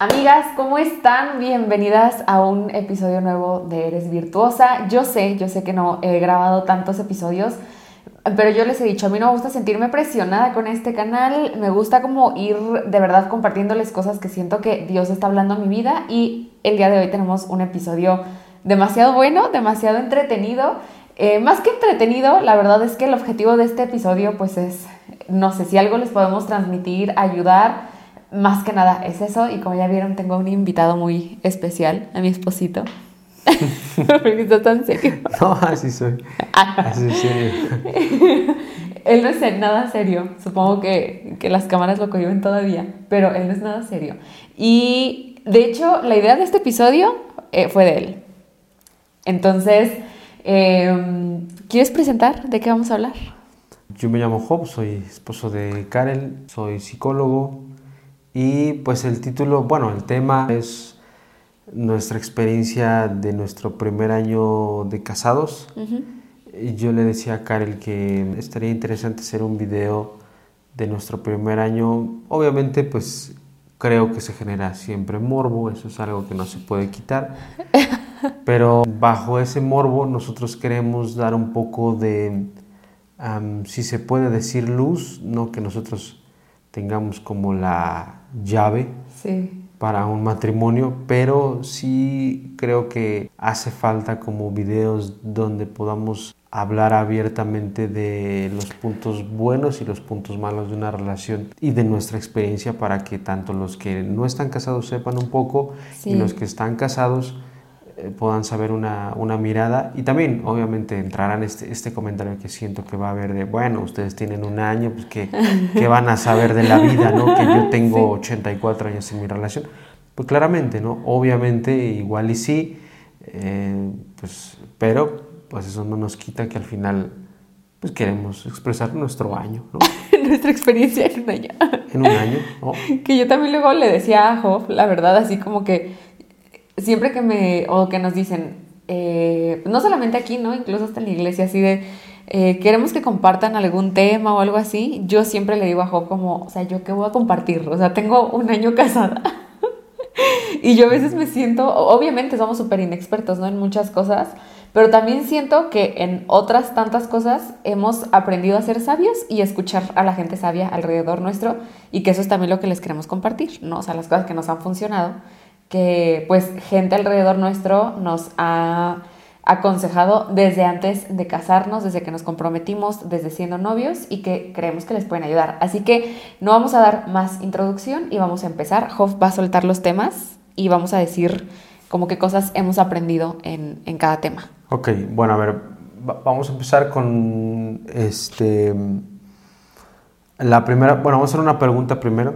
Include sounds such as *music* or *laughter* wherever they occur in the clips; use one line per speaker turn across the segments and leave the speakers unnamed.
Amigas, ¿cómo están? Bienvenidas a un episodio nuevo de Eres Virtuosa. Yo sé, yo sé que no he grabado tantos episodios, pero yo les he dicho, a mí no me gusta sentirme presionada con este canal, me gusta como ir de verdad compartiéndoles cosas que siento que Dios está hablando a mi vida y el día de hoy tenemos un episodio demasiado bueno, demasiado entretenido. Eh, más que entretenido, la verdad es que el objetivo de este episodio pues es, no sé si algo les podemos transmitir, ayudar más que nada es eso. Y como ya vieron, tengo un invitado muy especial, a mi esposito. *laughs* Porque está tan serio.
No, así soy. Así serio.
él no es nada serio. Supongo que, que las cámaras lo cohiben todavía, pero él no es nada serio. Y de hecho, la idea de este episodio eh, fue de él. Entonces, eh, ¿quieres presentar de qué vamos a hablar?
Yo me llamo Job, soy esposo de Karel, soy psicólogo, y pues el título, bueno, el tema es nuestra experiencia de nuestro primer año de casados. Yo le decía a Karel que estaría interesante hacer un video de nuestro primer año. Obviamente, pues creo que se genera siempre morbo, eso es algo que no se puede quitar. *laughs* Pero bajo ese morbo nosotros queremos dar un poco de, si se puede decir, luz, no que nosotros tengamos como la llave para un matrimonio, pero sí creo que hace falta como videos donde podamos hablar abiertamente de los puntos buenos y los puntos malos de una relación y de nuestra experiencia para que tanto los que no están casados sepan un poco y los que están casados puedan saber una, una, mirada y también obviamente entrarán este, este comentario que siento que va a haber de, bueno, ustedes tienen un año, pues que, que van a saber de la vida, ¿no? Que yo tengo *laughs* 84 años en mi relación. Pues claramente, ¿no? Obviamente igual y sí, eh, pues, pero pues eso no nos quita que al final pues queremos expresar nuestro año, ¿no? *laughs*
Nuestra experiencia en un año.
En un año, ¿no?
Que yo también luego le decía a Job, la verdad, así como que siempre que me, o que nos dicen, eh, no solamente aquí, ¿no? Incluso hasta en la iglesia, así de, eh, queremos que compartan algún tema o algo así, yo siempre le digo a Job como, o sea, ¿yo qué voy a compartir? O sea, tengo un año *laughs* casada. y yo a veces me siento, obviamente somos súper inexpertos, ¿no? En muchas cosas, pero también siento que en otras tantas cosas hemos aprendido a ser sabios y escuchar a la gente sabia alrededor nuestro y que eso es también lo que les queremos compartir, ¿no? O sea, las cosas que nos han funcionado que pues gente alrededor nuestro nos ha aconsejado desde antes de casarnos, desde que nos comprometimos, desde siendo novios y que creemos que les pueden ayudar. Así que no vamos a dar más introducción y vamos a empezar. Hoff va a soltar los temas y vamos a decir como qué cosas hemos aprendido en, en cada tema.
Ok, bueno, a ver, vamos a empezar con este... La primera, bueno, vamos a hacer una pregunta primero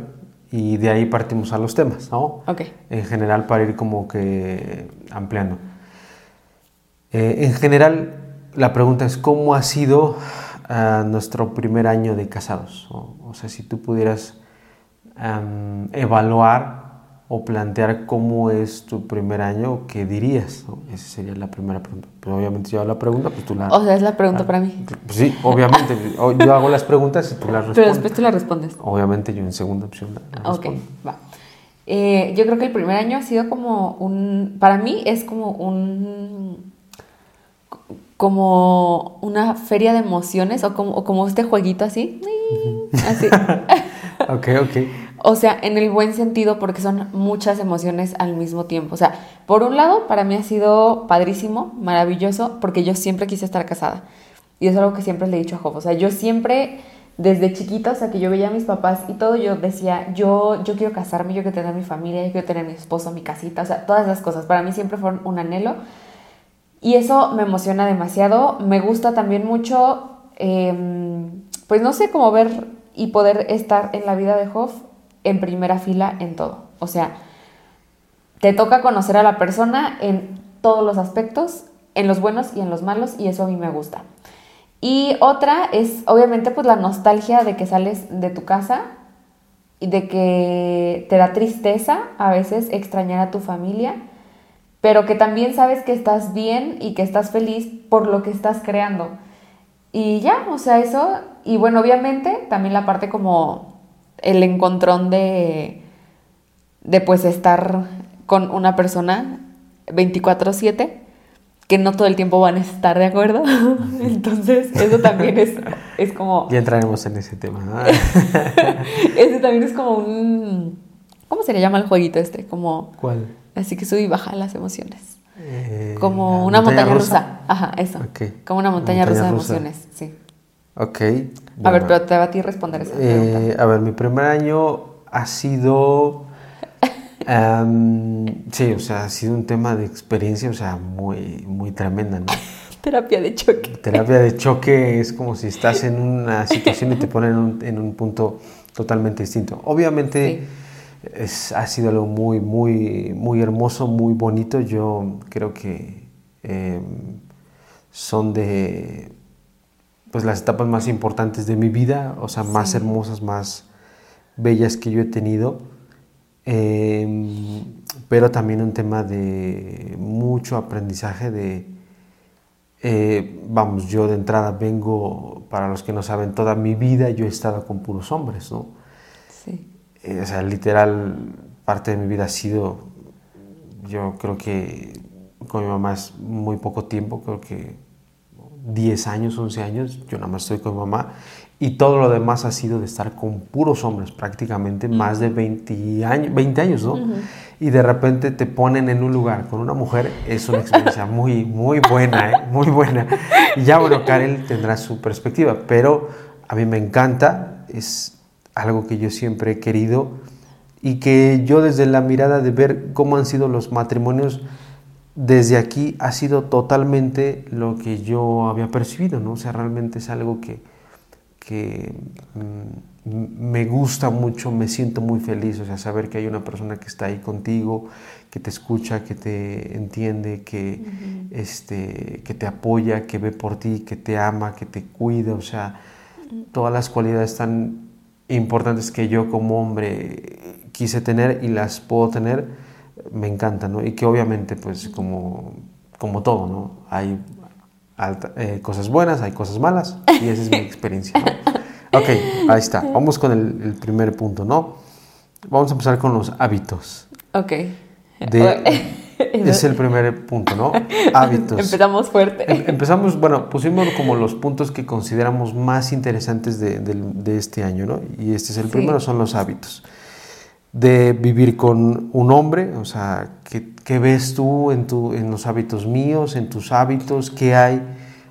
y de ahí partimos a los temas, ¿no?
Ok.
En general para ir como que ampliando. Eh, en general, la pregunta es, ¿cómo ha sido uh, nuestro primer año de casados? O, o sea, si tú pudieras um, evaluar o plantear cómo es tu primer año, ¿qué dirías? Esa sería la primera pregunta. Pero obviamente yo hago la pregunta, pues tú la...
O sea, es la pregunta para mí.
Pues sí, obviamente. yo hago las preguntas y tú las respondes.
Pero después tú las respondes.
Obviamente yo en segunda opción la,
Ok, va. Eh, yo creo que el primer año ha sido como un... Para mí es como un... Como una feria de emociones o como, o como este jueguito así. Así. *laughs*
ok, ok.
O sea, en el buen sentido, porque son muchas emociones al mismo tiempo. O sea, por un lado, para mí ha sido padrísimo, maravilloso, porque yo siempre quise estar casada. Y es algo que siempre le he dicho a Job. O sea, yo siempre, desde chiquita, o sea, que yo veía a mis papás y todo, yo decía, yo, yo quiero casarme, yo quiero tener mi familia, yo quiero tener mi esposo, mi casita, o sea, todas esas cosas. Para mí siempre fueron un anhelo. Y eso me emociona demasiado. Me gusta también mucho, eh, pues no sé, cómo ver y poder estar en la vida de Job en primera fila en todo. O sea, te toca conocer a la persona en todos los aspectos, en los buenos y en los malos, y eso a mí me gusta. Y otra es obviamente pues la nostalgia de que sales de tu casa y de que te da tristeza a veces extrañar a tu familia, pero que también sabes que estás bien y que estás feliz por lo que estás creando. Y ya, o sea, eso, y bueno, obviamente también la parte como el encontrón de, de pues estar con una persona 24/7 que no todo el tiempo van a estar de acuerdo. *laughs* Entonces, eso también es, es como...
Ya entraremos en ese tema. *laughs*
ese también es como un... ¿Cómo se le llama el jueguito este? Como...
¿Cuál?
Así que sube y baja las emociones. Eh, como una montaña, rusa? Ajá, eso. Como una montaña, rusa de emociones, sí.
Ok.
a ver, pero te va a ti responder esa
eh, A ver, mi primer año ha sido *laughs* sí, o sea, ha sido un tema de experiencia, o sea, muy, muy tremenda, ¿no? *laughs*
Terapia de choque.
Terapia de choque es como si estás en *laughs* una situación y te ponen en un, punto totalmente distinto. Obviamente es, ha sido algo muy, muy, muy hermoso, muy bonito. Yo creo que em, son de pues las etapas más importantes de mi vida, o sea, más hermosas, más bellas que yo he tenido. Em, pero también un tema de mucho aprendizaje de, eh, vamos, yo de entrada vengo, para los que no saben, toda mi vida yo he estado con puros hombres, ¿no? Sí. Eh, o sea, literal, parte de mi vida ha sido, yo creo que con mi mamá es muy poco tiempo, creo que 10 años, 11 años, yo nada más estoy con mamá y todo lo demás ha sido de estar con puros hombres, prácticamente más de 20 años, 20 años ¿no? Y de repente te ponen en un lugar con una mujer, es una experiencia *laughs* muy, muy buena, ¿eh? muy buena. Y ya, bueno, Karel tendrá su perspectiva, pero a mí me encanta, es algo que yo siempre he querido y que yo desde la mirada de ver cómo han sido los matrimonios desde aquí ha sido totalmente lo que yo había percibido, ¿no? O sea, realmente es algo que que mm, me gusta mucho, me siento muy feliz, o sea, saber que hay una persona que está ahí contigo, que te escucha, que te entiende, que, este, que te apoya, que ve por ti, que te ama, que te cuida, o sea, todas las cualidades tan importantes que yo como hombre quise tener y las puedo tener, me encantan, ¿no? Y que obviamente, pues, como, como todo, ¿no? Hay eh, cosas buenas, hay cosas malas, y esa es mi experiencia. ¿no? *laughs* Ok, ahí está. Vamos con el, primer punto, ¿no? Vamos a empezar con los hábitos.
Ok. *laughs*
es el primer punto, ¿no? *laughs* Hábitos.
Empezamos fuerte.
Em, empezamos, bueno, pusimos como los puntos que consideramos más interesantes de, este año, ¿no? Y este es el primero, son los hábitos. De vivir con un hombre, o sea, ¿Qué ves tú en, tu, en los hábitos míos, en tus hábitos? ¿Qué hay?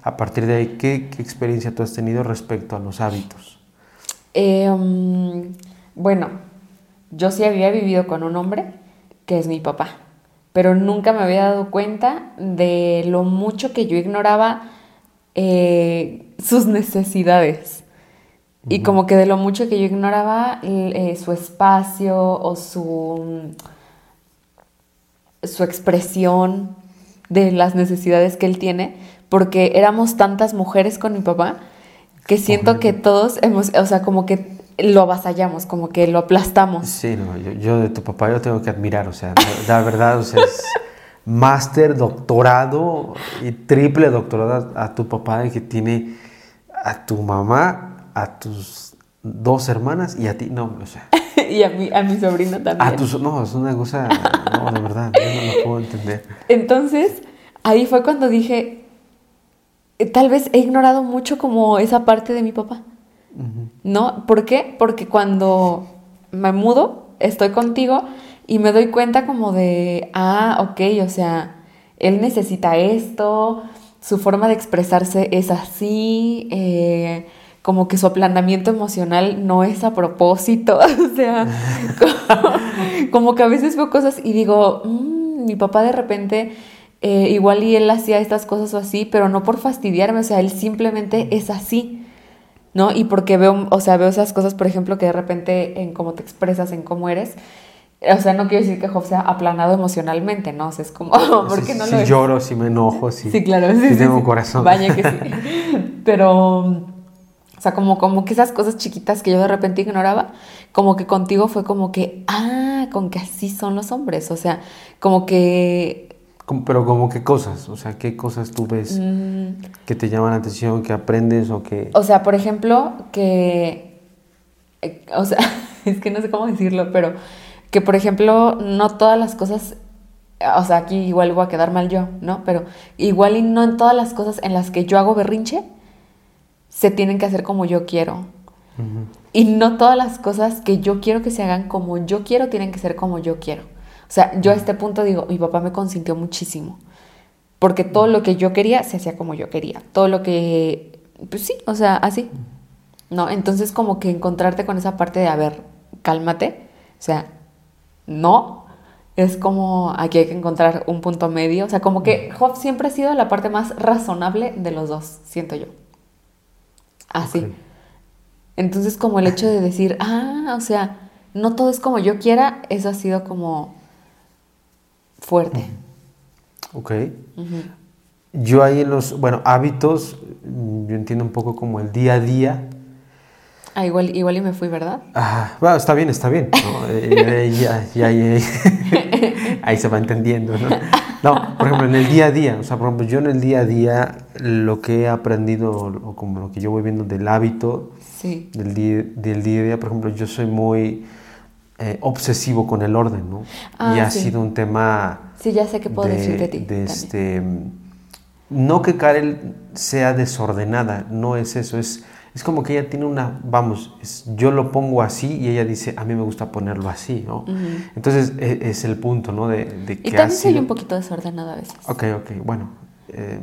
A partir de ahí, ¿qué, experiencia tú has tenido respecto a los hábitos?
Em, bueno, yo sí había vivido con un hombre que es mi papá, pero nunca me había dado cuenta de lo mucho que yo ignoraba eh, sus necesidades. Y como que de lo mucho que yo ignoraba eh, su espacio o su su expresión de las necesidades que él tiene, porque éramos tantas mujeres con mi papá que siento que todos hemos, o sea, como que lo avasallamos, como que lo aplastamos.
Sí, no, yo, de tu papá yo tengo que admirar, o sea, la verdad, o sea, es máster, doctorado y triple doctorado a tu papá de que tiene a tu mamá, a tus dos hermanas y a ti, no, o sea. *laughs*
y a mi, a mi sobrino también.
A tu, no, es una cosa, no, de verdad, yo no lo puedo entender.
Entonces, ahí fue cuando dije, eh, tal vez he ignorado mucho como esa parte de mi papá. ¿No? ¿Por qué? Porque cuando me mudo, estoy contigo y me doy cuenta como de, ah, ok, o sea, él necesita esto, su forma de expresarse es así, eh, como que su aplanamiento emocional no es a propósito, *laughs* o sea, *laughs* como, que a veces veo cosas y digo, mm, mi papá de repente eh, igual y él hacía estas cosas o así, pero no por fastidiarme, o sea, él simplemente es así, ¿no? Y porque veo, o sea, veo esas cosas, por ejemplo, que de repente en cómo te expresas, en cómo eres, o sea, no quiero decir que Job sea aplanado emocionalmente, ¿no? O sea, es como, *laughs* ¿por qué no
lo Si lloro, si me enojo, si,
sí, claro, sí,
si tengo corazón.
Vaya que sí. Pero o sea, como, como que esas cosas chiquitas que yo de repente ignoraba, como que contigo fue como que, ah, con que así son los hombres. O sea, como que...
Pero como qué cosas, o sea, qué cosas tú ves mm. que te llaman la atención, que aprendes o que...
O sea, por ejemplo, que... Eh, o sea, *laughs* es que no sé cómo decirlo, pero que por ejemplo, no todas las cosas, o sea, aquí igual voy a quedar mal yo, ¿no? Pero igual y no en todas las cosas en las que yo hago berrinche se tienen que hacer como yo quiero. Y no todas las cosas que yo quiero que se hagan como yo quiero tienen que ser como yo quiero. O sea, yo a este punto digo, mi papá me consintió muchísimo. Porque todo lo que yo quería se hacía como yo quería. Todo lo que, pues sí, o sea, así. ¿No? Entonces como que encontrarte con esa parte de, a ver, cálmate. O sea, no. Es como aquí hay que encontrar un punto medio. O sea, como que Job siempre ha sido la parte más razonable de los dos, siento yo. Así. Entonces como el hecho de decir, ah, o sea, no todo es como yo quiera, eso ha sido como fuerte.
Ok. Yo ahí en los, bueno, hábitos, yo entiendo un poco como el día a día.
Ah, igual, igual y me fui, ¿verdad?
Ah, bueno, está bien, está bien. *laughs* *laughs* ahí se va entendiendo, ¿no? *laughs* No, por ejemplo, en el día a día, o sea, por ejemplo, yo en el día a día lo que he aprendido, o como lo que yo voy viendo del hábito, del, día, del día a día, por ejemplo, yo soy muy eh, obsesivo con el orden, ¿no?
Ah,
y ha sido un tema...
Sí, ya sé qué puedo decir de ti.
De este, no que Karel sea desordenada, no es eso, es es como que ella tiene una, vamos, yo lo pongo así y ella dice, a mí me gusta ponerlo así, ¿no? Entonces e, es, el punto, ¿no? De, de
que y también soy un poquito desordenada a veces.
Ok, ok, bueno. Eh,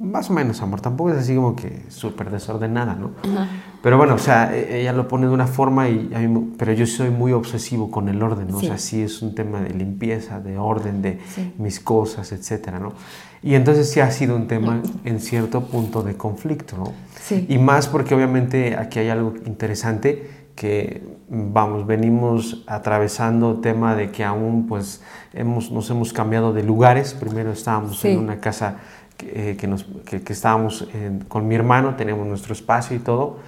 más o menos, amor. Tampoco es así como que súper desordenada, ¿no? Pero bueno, o sea, e, ella lo pone de una forma y a mí, pero yo soy muy obsesivo con el orden, ¿no? O sea, sí es un tema de limpieza, de orden, de mis cosas, etcétera, ¿no? Y entonces sí ha sido un tema en cierto punto de conflicto, ¿no? Sí. Y más porque obviamente aquí hay algo interesante que, vamos, venimos atravesando tema de que aún pues hemos, nos hemos cambiado de lugares. Primero estábamos en una casa que, eh, nos, que, estábamos con mi hermano, teníamos nuestro espacio y todo.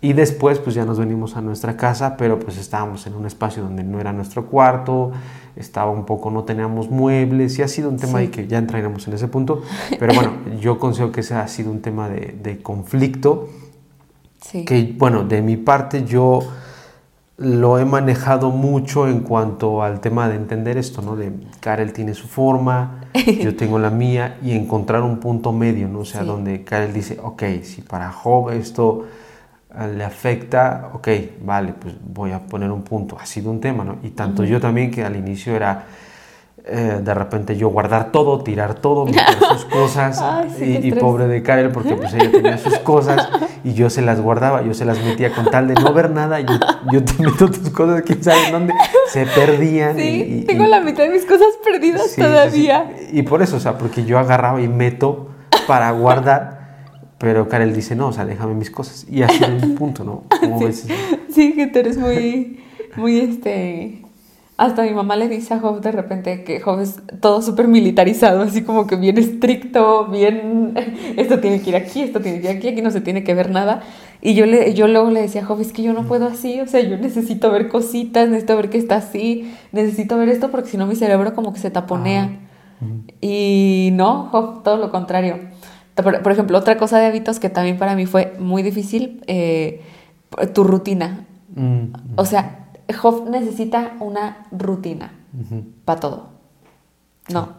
Y después pues ya nos venimos a nuestra casa, pero pues estábamos en un espacio donde no era nuestro cuarto, estaba un poco, no teníamos muebles y ha sido un tema y que ya entraremos en ese punto, pero bueno, yo considero que ese ha sido un tema de, de conflicto, sí. que bueno, de mi parte yo lo he manejado mucho en cuanto al tema de entender esto, ¿no? De Karel tiene su forma, yo *laughs* tengo la mía y encontrar un punto medio, ¿no? O sea, donde Karel dice, ok, si para Job esto le afecta, ok, vale, pues voy a poner un punto. Ha sido un tema, ¿no? Y tanto yo también que al inicio era eh, de repente yo guardar todo, tirar todo, meter *laughs* sus cosas y, pobre de Karel porque pues ella tenía sus cosas y yo se las guardaba, yo se las metía con tal de no ver nada, yo, yo te meto tus cosas, quién sabe en dónde, se perdían.
Sí, tengo la mitad de mis cosas perdidas todavía.
y por eso, o sea, porque yo agarraba y meto para guardar pero Karel dice, no, o sea, déjame mis cosas. Y así es un punto, ¿no? *laughs*
sí, sí, que tú eres muy, muy, este... Hasta mi mamá le dice a Job de repente que Job es todo súper militarizado, así como que bien estricto, bien, *laughs* esto tiene que ir aquí, esto tiene que ir aquí, aquí no se tiene que ver nada. Y yo, le, yo luego le decía a Job, es que yo no puedo así, o sea, yo necesito ver cositas, necesito ver que está así, necesito ver esto porque si no mi cerebro como que se taponea. Y no, Job, todo lo contrario por, ejemplo, otra cosa de hábitos que también para mí fue muy difícil, eh, tu rutina. Mm, o sea, Job necesita una rutina para todo. No.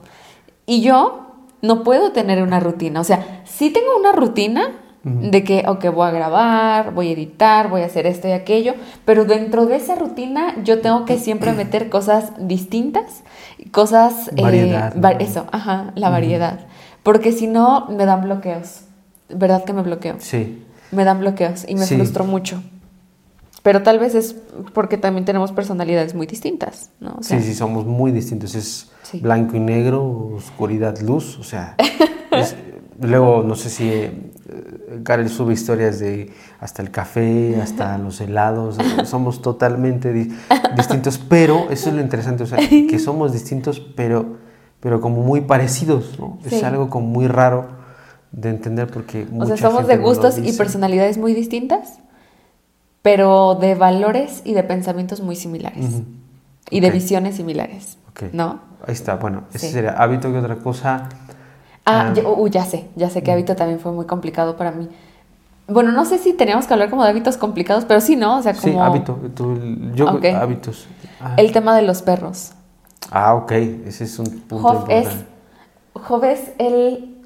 Y yo no puedo tener una rutina. O sea, sí tengo una rutina de que, ok, voy a grabar, voy a editar, voy a hacer esto y aquello, pero dentro de esa rutina yo tengo que siempre *clears throat* meter cosas distintas, cosas...
Eh, variedad.
Eso, ajá, la variedad. Porque si no, me dan bloqueos. ¿Verdad que me bloqueo?
Sí.
Me dan bloqueos y me frustro mucho. Pero tal vez es porque también tenemos personalidades muy distintas, ¿no?
sí, sí, somos muy distintos. Es blanco y negro, oscuridad, luz. O sea, *laughs* luego no sé si eh, Karel sube historias de hasta el café, hasta los helados. somos totalmente distintos, pero eso es lo interesante, o sea, que *laughs* somos distintos, pero pero como muy parecidos, ¿no? Es algo como muy raro de entender porque...
O sea, somos de gustos y personalidades muy distintas, pero de valores y de pensamientos muy similares. Y de visiones similares, ¿no?
Ahí está, bueno, ese sería hábito que otra cosa...
Ah, ah. Uh, ya sé, ya sé que hábito también fue muy complicado para mí. Bueno, no sé si teníamos que hablar como de hábitos complicados, pero sí, ¿no? O sea, como...
Sí, hábito. tú- yo,
Ok.
hábitos. Ah.
El tema de los perros.
Ah, ok. Ese es un punto
Job es,
importante.
Job es el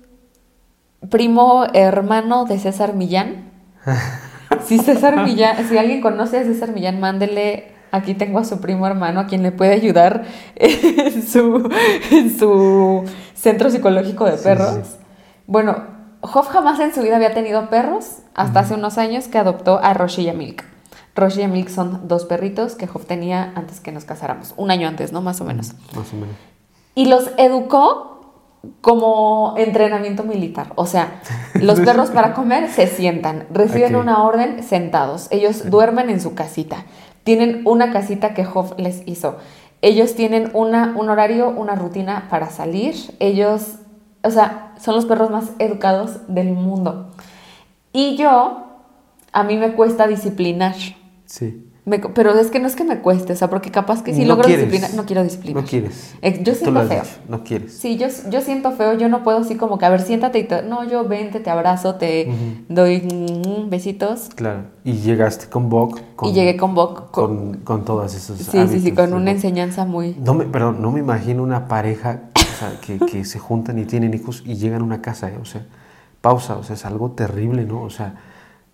primo hermano de César Millán. *laughs* Si César Millán, si alguien conoce a César Millán, mándele. Aquí tengo a su primo hermano a quien le puede ayudar en su, en su centro psicológico de perros.
sí.
Bueno, Job jamás en su vida había tenido perros hasta hace unos años que adoptó a Roshi y a Milk. Roshi y Milk son dos perritos que Job tenía antes que nos casáramos, un año antes, ¿no? Más o menos.
Más o menos.
Y los educó como entrenamiento militar. O sea, los perros para comer se sientan, reciben una orden sentados. Ellos duermen en su casita. Tienen una casita que Hoff les hizo. Ellos tienen una, un horario, una rutina para salir. Ellos, o sea, son los perros más educados del mundo. Y yo, a mí me cuesta disciplinar.
Sí.
Me pero es que no es que me cueste, o sea, porque capaz que si
No
logro
quieres.
disciplinar, no quiero disciplinar.
No quieres.
Eh, yo siento feo.
dicho, No quieres.
Sí, yo, yo siento feo, yo no puedo así como que, a ver, siéntate y te... No, yo vente, te abrazo, te doy mm, besitos.
Claro. Y llegaste con Bok.
y llegué con Boc. Con,
con, con todos esos
sí, sí, sí, con una
Bok.
enseñanza muy...
No me, perdón, no me imagino una pareja o sea, que, *laughs* que se juntan y tienen hijos y llegan a una casa, ¿eh? o sea, pausa, o sea, es algo terrible, ¿no? O sea,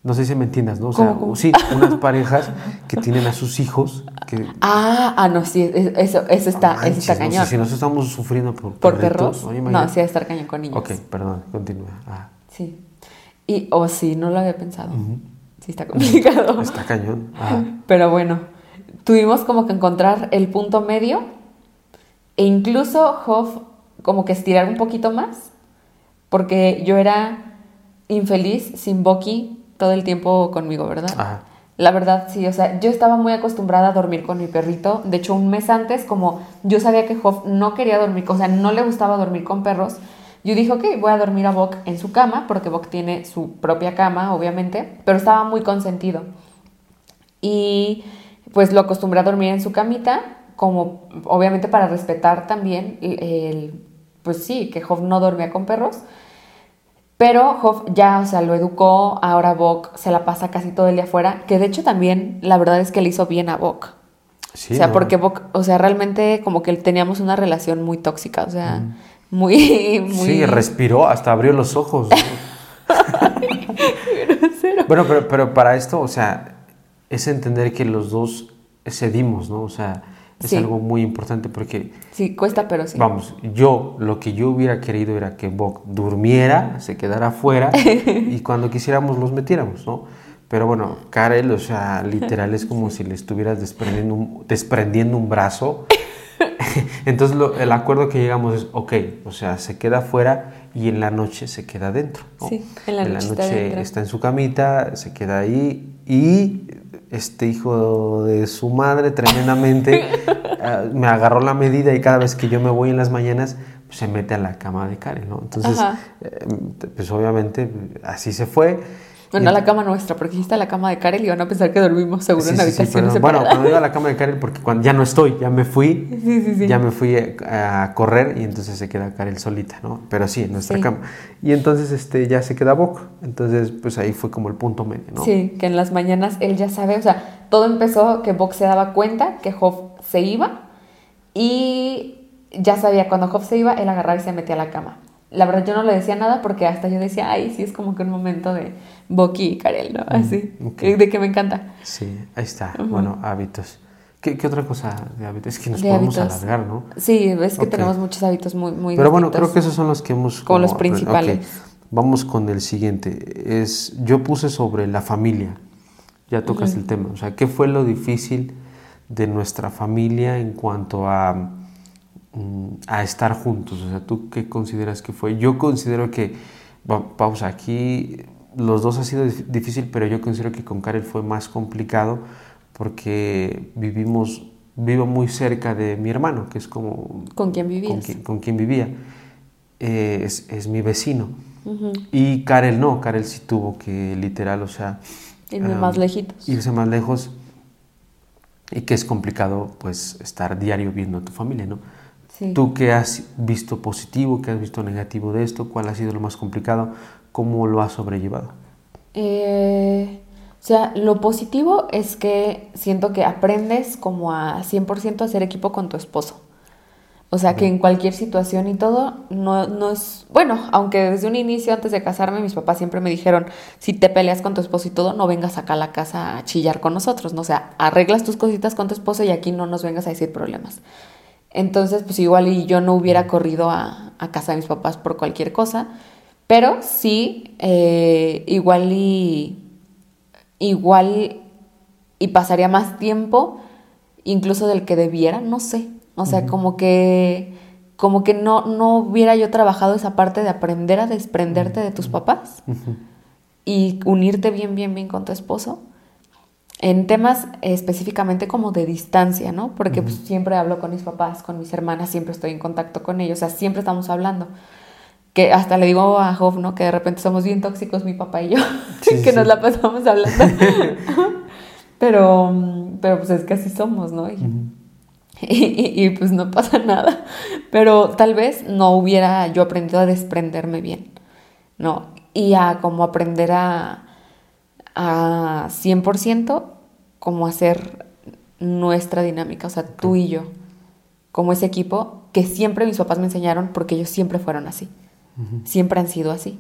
no sé si me entiendas, ¿no? O sea,
¿Cómo, cómo?
sí, unas parejas que tienen a sus hijos que...
Ah, ah, no, sí, es- eso, eso está, eso está
manches, no sé,
cañón.
si nosotros estamos sufriendo por,
¿Por
perritos,
perros?
oye,
No, sí, estar cañón con niños.
Ok, perdón, continúa. Ah,
Sí. Y, o sí, no lo había pensado. Sí, está complicado. *laughs*
Está cañón. Ah, *laughs*
Pero bueno, tuvimos como que encontrar el punto medio e incluso Hoff como que estirar un poquito más, porque yo era infeliz sin Bucky todo el tiempo conmigo, ¿verdad?
ajá.
La verdad, sí, o sea, yo estaba muy acostumbrada a dormir con mi perrito. De hecho, un mes antes, como yo sabía que Hoff no quería dormir, o sea, no le gustaba dormir con perros, yo dije, ok, voy a dormir a Bok en su cama, porque Bok tiene su propia cama, obviamente, pero estaba muy consentido. Y pues lo acostumbré a dormir en su camita, como obviamente para respetar también el, el- pues sí, que Hoff no dormía con perros. Pero Hoff ya, o sea, lo educó, ahora Bok se la pasa casi todo el día afuera, que de hecho también la verdad es que le hizo bien a Bok.
Sí,
o sea,
¿no?
porque Bok, o sea, realmente como que teníamos una relación muy tóxica, o sea, muy, muy...
Sí, respiró, hasta abrió los ojos. ¿no? *laughs* bueno, pero, pero para esto, o sea, es entender que los dos cedimos, ¿no? O sea, es
Sí.
algo muy importante porque,
Sí, cuesta, pero sí.
vamos, yo lo que yo hubiera querido era que Bok durmiera, se quedara afuera *laughs* y cuando quisiéramos los metiéramos, ¿no? Pero bueno, Karel, o sea, literal es como *laughs* si le estuvieras desprendiendo un, desprendiendo un brazo. *laughs* Entonces lo- el acuerdo que llegamos es, ok, o sea, se queda afuera y en la noche se queda dentro. ¿no?
Sí, en la noche está
en su camita, se queda ahí y este hijo de su madre tremendamente ah, *laughs* me agarró la medida y cada vez que yo me voy en las mañanas pues, se mete a la cama de Karen, ¿no? Entonces, eh, pues obviamente así se fue.
Bueno, la cama nuestra, porque dijiste la cama de Karel y van a pensar que dormimos seguro
Sí,
en
sí, sí,
habitaciones
perdón. Bueno, cuando iba a la cama de Karel, porque cuando ya no estoy, ya me fui,
Sí, sí, sí.
ya me fui eh, a correr y entonces se queda Karel solita, ¿no? Pero sí, en nuestra
Sí.
cama. Y entonces este, ya se queda Bok. Entonces, pues ahí fue como el punto medio, ¿no?
Sí, que en las mañanas él ya sabe, o sea, todo empezó que Bok se daba cuenta que Hoff se iba y ya sabía, cuando Hoff se iba, él agarraba y se metía a la cama. La verdad yo no le decía nada porque hasta yo decía, ay, sí, es como que un momento de Boki y Karel, ¿no? Así,
ok.
de que me encanta.
Sí, ahí está. Bueno, hábitos. ¿Qué, qué otra cosa de hábitos? Es que nos
De
podemos
hábitos.
alargar, ¿no?
Sí, es que tenemos muchos hábitos muy, muy
Pero bueno, creo que esos son los que hemos...
Como los
ok,
principales.
Vamos con el siguiente. Es, yo puse sobre la familia. Ya tocas el tema. O sea, ¿qué fue lo difícil de nuestra familia en cuanto a, mm, a estar juntos? O sea, ¿tú qué consideras que fue? Yo considero que, va- pausa, aquí los dos ha sido dif- difícil, pero yo considero que con Karel fue más complicado porque vivimos, vivo muy cerca de mi hermano, que es como
¿Con quién vivías?
con quien, con quien vivía. Eh, es, es mi vecino. Y Karel no, Karel sí tuvo que literal, o sea...
Irme más lejitos.
Irse más lejos y que es complicado pues estar diario viendo a tu familia, ¿no?
Sí.
¿Tú qué has visto positivo, qué has visto negativo de esto? ¿Cuál ha sido lo más complicado? ¿Cómo lo has sobrellevado?
Eh, o sea, lo positivo es que siento que aprendes como a 100% a hacer equipo con tu esposo. O sea, que en cualquier situación y todo, no, no es... Bueno, aunque desde un inicio, antes de casarme, mis papás siempre me dijeron, si te peleas con tu esposo y todo, no vengas acá a la casa a chillar con nosotros, ¿no? O sea, arreglas tus cositas con tu esposo y aquí no nos vengas a decir problemas. Entonces, pues igual y yo no hubiera corrido a, a casa de mis papás por cualquier cosa, pero sí, eh, igual y... Igual y pasaría más tiempo incluso del que debiera, no sé. O sea, como que como que no, no hubiera yo trabajado esa parte de aprender a desprenderte de tus papás y unirte bien, bien, bien con tu esposo. En temas específicamente como de distancia, ¿no? Porque pues, siempre hablo con mis papás, con mis hermanas, siempre estoy en contacto con ellos, o sea, siempre estamos hablando. Que hasta le digo a Job, ¿no? Que de repente somos bien tóxicos mi papá y yo, *laughs* que nos la pasamos hablando. *laughs* pero, pero pues es que así somos, ¿no? *laughs* y, pues no pasa nada. Pero tal vez no hubiera yo aprendido a desprenderme bien, ¿no? Y a como aprender a, a 100% como hacer nuestra dinámica, o sea, tú y yo, como ese equipo que siempre mis papás me enseñaron porque ellos siempre fueron así, siempre han sido así.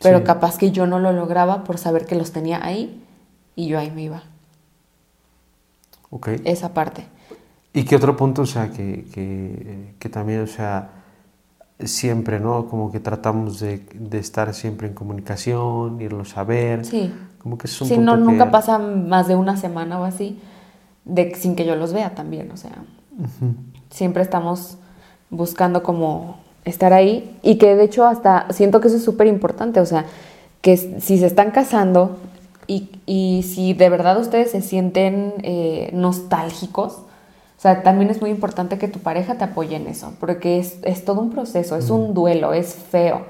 Pero capaz que yo no lo lograba por saber que los tenía ahí y yo ahí me iba.
Ok.
Esa parte.
¿Y qué otro punto, o sea, que, que, que, también, o sea, siempre, ¿no? Como que tratamos de, de, estar siempre en comunicación, irlos a ver.
Sí.
Como que es un
sí,
punto
no,
que-
nunca pasa más de una semana o así de, sin que yo los vea también, o sea,
Ujú.
siempre estamos buscando como estar ahí y que de hecho hasta siento que eso es súper importante, o sea, que si se están casando y, y si de verdad ustedes se sienten eh, nostálgicos, o sea, también es muy importante que tu pareja te apoye en eso, porque es, es todo un proceso, es un duelo, es feo.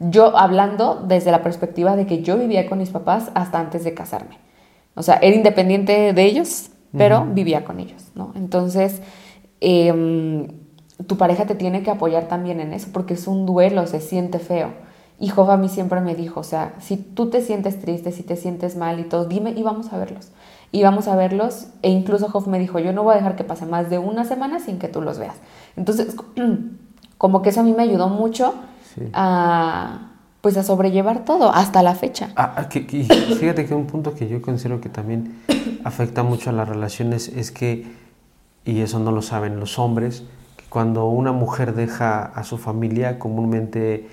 Yo hablando desde la perspectiva de que yo vivía con mis papás hasta antes de casarme. O sea, era independiente de ellos, pero vivía con ellos, ¿no? Entonces, em, tu pareja te tiene que apoyar también en eso, porque es un duelo, se siente feo. Y Job a mí siempre me dijo, o sea, si tú te sientes triste, si te sientes mal y todo, dime y vamos a verlos. Y vamos a verlos, e incluso Job me dijo, yo no voy a dejar que pase más de una semana sin que tú los veas. Entonces, *clears throat* como que eso a mí me ayudó mucho
Sí.
a, pues a sobrellevar todo, hasta la fecha.
Ah, ah, que- que- fíjate que un punto que yo considero que también afecta mucho a las relaciones es que, y eso no lo saben los hombres, que cuando una mujer deja a su familia, comúnmente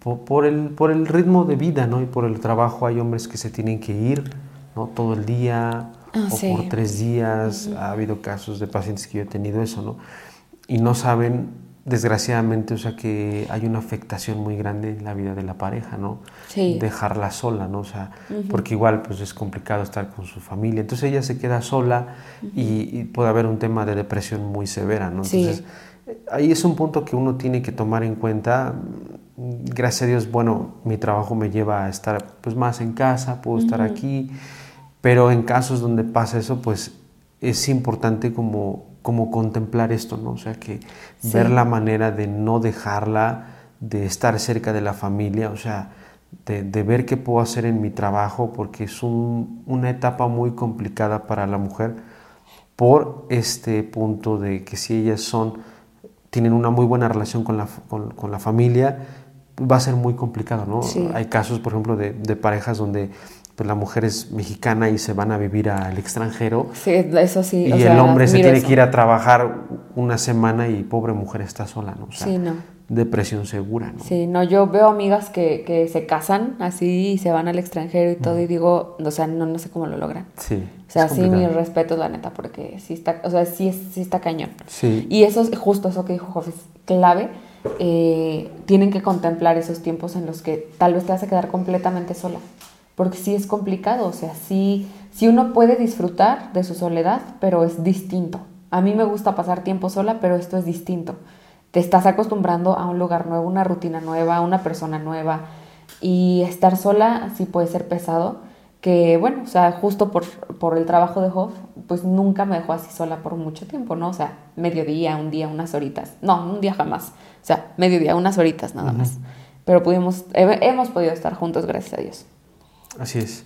po- por, el, por el ritmo de vida ¿no? y por el trabajo hay hombres que se tienen que ir ¿no? todo el día
Ah,
o
sí.
por tres días. Ha habido casos de pacientes que yo he tenido eso, ¿no? Y no saben, desgraciadamente, o sea, que hay una afectación muy grande en la vida de la pareja, ¿no?
Sí.
dejarla sola, ¿no? O sea, porque igual pues es complicado estar con su familia. Entonces ella se queda sola y, y puede haber un tema de depresión muy severa, ¿no?
Sí.
Entonces ahí es un punto que uno tiene que tomar en cuenta. Gracias a Dios, bueno, mi trabajo me lleva a estar pues más en casa, puedo estar aquí, pero en casos donde pasa eso, pues es importante como, como contemplar esto, ¿no? O sea, que
Sí.
ver la manera de no dejarla, de estar cerca de la familia, o sea, de, de ver qué puedo hacer en mi trabajo, porque es un- una etapa muy complicada para la mujer por este punto de que si ellas son, tienen una muy buena relación con la, con, con la familia, va a ser muy complicado, ¿no?
Sí.
Hay casos, por ejemplo, de, de parejas donde pues, la mujer es mexicana y se van a vivir al extranjero
Sí, eso sí.
y
o
el
sea,
hombre se tiene
eso.
que ir a trabajar una semana y pobre mujer está sola, ¿no? O sea,
Sí, no.
depresión segura, ¿no?
Sí, no, yo veo amigas que, que se casan así y se van al extranjero y todo y digo, o sea, no, no sé cómo lo logran.
Sí.
O sea,
es
sí, mis
complicado.
respetos, la neta, porque sí está, o sea, sí, es- sí está cañón.
Sí.
Y eso es justo eso que dijo Jof, es clave. eh, tienen que contemplar esos tiempos en los que tal vez te vas a quedar completamente sola. Porque sí es complicado, o sea, sí, sí uno puede disfrutar de su soledad, pero es distinto. A mí me gusta pasar tiempo sola, pero esto es distinto. Te estás acostumbrando a un lugar nuevo, una rutina nueva, a una persona nueva. Y estar sola sí puede ser pesado. Que bueno, o sea, justo por, por el trabajo de Hoff, pues nunca me dejó así sola por mucho tiempo, ¿no? O sea, mediodía, un día, unas horitas. No, un día jamás. O sea, mediodía, unas horitas nada más. Pero pudimos, he- hemos podido estar juntos, gracias a Dios.
Así es.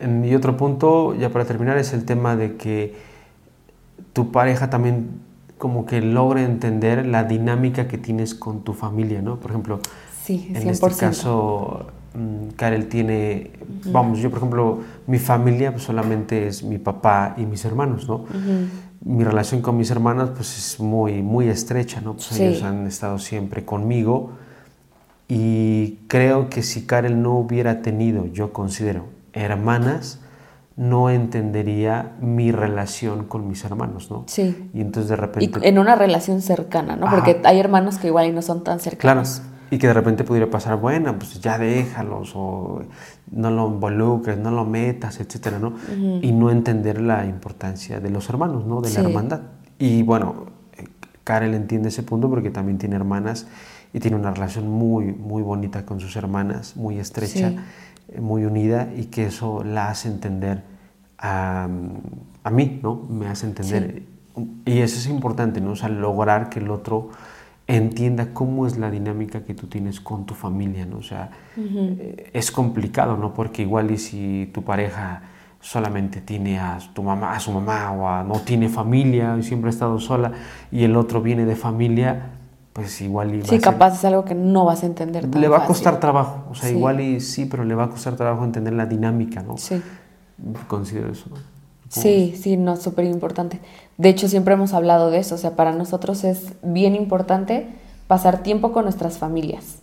Y otro punto, ya para terminar, es el tema de que tu pareja también como que logre entender la dinámica que tienes con tu familia, ¿no? Por ejemplo,
sí,
en este caso, mm, Karel tiene, vamos, yo por ejemplo, mi familia pues, solamente es mi papá y mis hermanos, ¿no? Mi relación con mis hermanos pues es muy, muy estrecha, ¿no? Pues ellos han estado siempre conmigo y creo que si Karel no hubiera tenido, yo considero, hermanas, no entendería mi relación con mis hermanos, ¿no?
Sí.
Y entonces de repente...
en una relación cercana, ¿no? Porque hay hermanos que igual y no son tan cercanos.
Claro. Y que de repente pudiera pasar, bueno, pues ya déjalos o no lo involucres, no lo metas, etcétera, ¿no? Y no entender la importancia de los hermanos, ¿no? De la hermandad. Y bueno, Karel entiende ese punto porque también tiene hermanas y tiene una relación muy, muy bonita con sus hermanas, muy estrecha. Eh, muy unida y que eso la hace entender a, a mí, ¿no? Me hace entender. Y eso es importante, ¿no? O sea, lograr que el otro entienda cómo es la dinámica que tú tienes con tu familia, ¿no? O sea, eh, es complicado, ¿no? Porque igual y si tu pareja solamente tiene a tu mamá, a su mamá o no tiene familia y siempre ha estado sola y el otro viene de familia, pues igual y
Sí, capaz es algo que no vas a entender tan
Le va a costar trabajo, o sea, igual y sí, pero le va a costar trabajo entender la dinámica, ¿no?
Sí.
Considero eso, ¿no?
Sí, sí, no, súper importante. De hecho, siempre hemos hablado de eso, o sea, para nosotros es bien importante pasar tiempo con nuestras familias.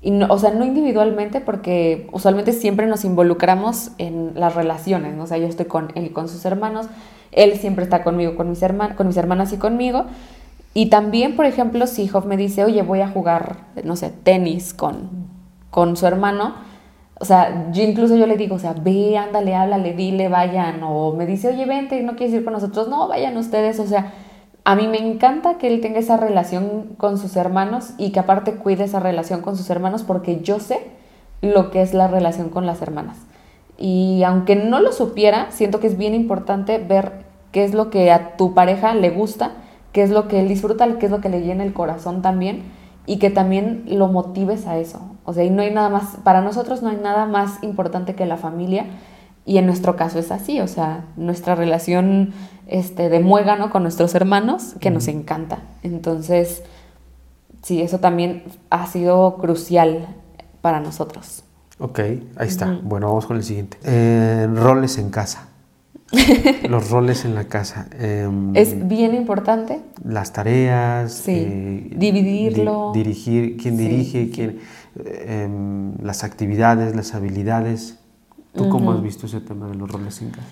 Y no, o sea, no individualmente, porque usualmente siempre nos involucramos en las relaciones, ¿no? O sea, yo estoy con él y con sus hermanos, él siempre está conmigo, con mis, con mis hermanas y conmigo, y también, por ejemplo, si Hoff me dice, oye, voy a jugar, no sé, tenis con, con su hermano, o sea, yo incluso yo le digo, o sea, ve, ándale, háblale, dile, vayan, o me dice, oye, vente, no quieres ir con nosotros, no, vayan ustedes, o sea, a mí me encanta que él tenga esa relación con sus hermanos y que aparte cuide esa relación con sus hermanos porque yo sé lo que es la relación con las hermanas. Y aunque no lo supiera, siento que es bien importante ver qué es lo que a tu pareja le gusta qué es lo que él disfruta, qué es lo que le llena el corazón también y que también lo motives a eso. O sea, y no hay nada más, para nosotros no hay nada más importante que la familia y en nuestro caso es así, o sea, nuestra relación este, de muégano con nuestros hermanos que nos encanta. Entonces, sí, eso también ha sido crucial para nosotros.
Ok, ahí está. Bueno, vamos con el siguiente. Eh, roles en casa. *laughs* Los roles en la casa.
Em, es bien importante.
Las tareas.
Sí. Eh, Dividirlo.
dirigir, quién dirige, quién, em, las actividades, las habilidades. ¿Tú cómo has visto ese tema de los roles en casa?